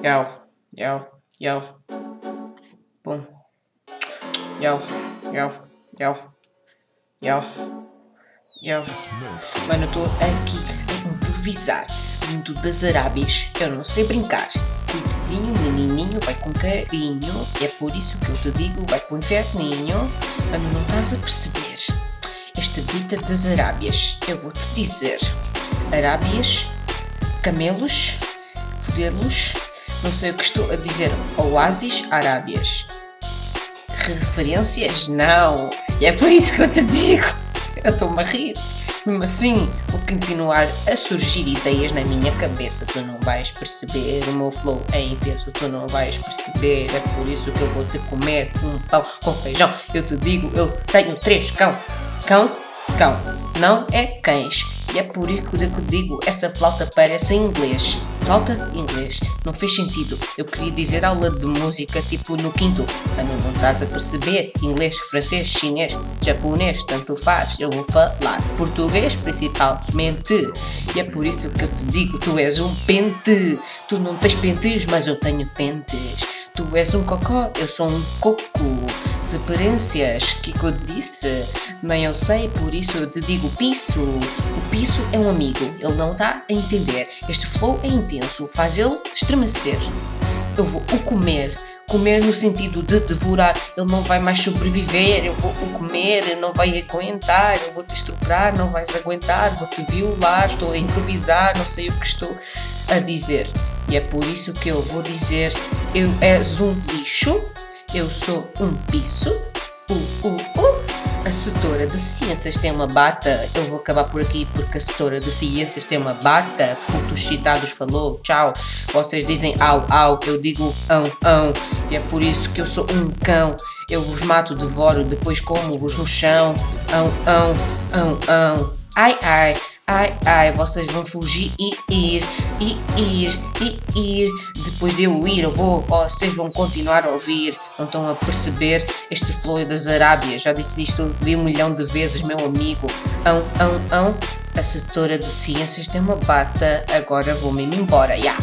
Yo, yo, yo. Boom. Yo, yo, yo. Yo. Yo. Mano, eu estou aqui a improvisar. Vindo das Arábias. Eu não sei brincar. Cuidadinho, menininho, vai com carinho. É por isso que eu te digo, vai com inferninho. Mano, não estás a perceber. Esta vida das Arábias, eu vou-te dizer. Arábias, camelos, fodelos, não sei o que estou a dizer. Oásis, Arábias. Referências? Não. E é por isso que eu te digo. Eu estou-me a rir. Mesmo assim, vou continuar a surgir ideias na minha cabeça. Tu não vais perceber, o meu flow é intenso. Tu não vais perceber, é por isso que eu vou te comer um pão com feijão. Eu te digo, eu tenho três cão. Cão, cão. Não é cães. É por isso que eu digo, essa flauta parece em inglês. Flauta, inglês. Não fez sentido. Eu queria dizer aula de música tipo no quinto. Mas não, não estás a perceber. Inglês, francês, chinês, japonês, tanto faz. Eu vou falar português principalmente. E é por isso que eu te digo, tu és um pente. Tu não tens pentes, mas eu tenho pentes. Tu és um cocó, eu sou um coco referências que eu disse, nem eu sei, por isso eu te digo piso. O piso é um amigo, ele não está a entender. Este flow é intenso, faz ele estremecer. Eu vou o comer, comer no sentido de devorar, ele não vai mais sobreviver, eu vou o comer, não vai aguentar, eu vou te estruturar, não vais aguentar, vou te violar, estou a improvisar, não sei o que estou a dizer. E é por isso que eu vou dizer: eu és um lixo, eu sou um piso. Uh, uh, uh. A setora de ciências tem uma bata. Eu vou acabar por aqui porque a setora de ciências tem uma bata. Putos citados falou, tchau. Vocês dizem au, au. Eu digo ão, ão. E é por isso que eu sou um cão. Eu vos mato, devoro, depois como-vos no chão. Ão, ão, ão, ão. Ai, ai. Ai, ai, vocês vão fugir e ir, e ir, e ir. Depois de eu ir, eu vou, vocês vão continuar a ouvir. Não estão a perceber este flow das Arábias. Já disse isto de um milhão de vezes, meu amigo. Ão, ão, ão. A setora de ciências tem uma bata. Agora vou-me embora. Yeah.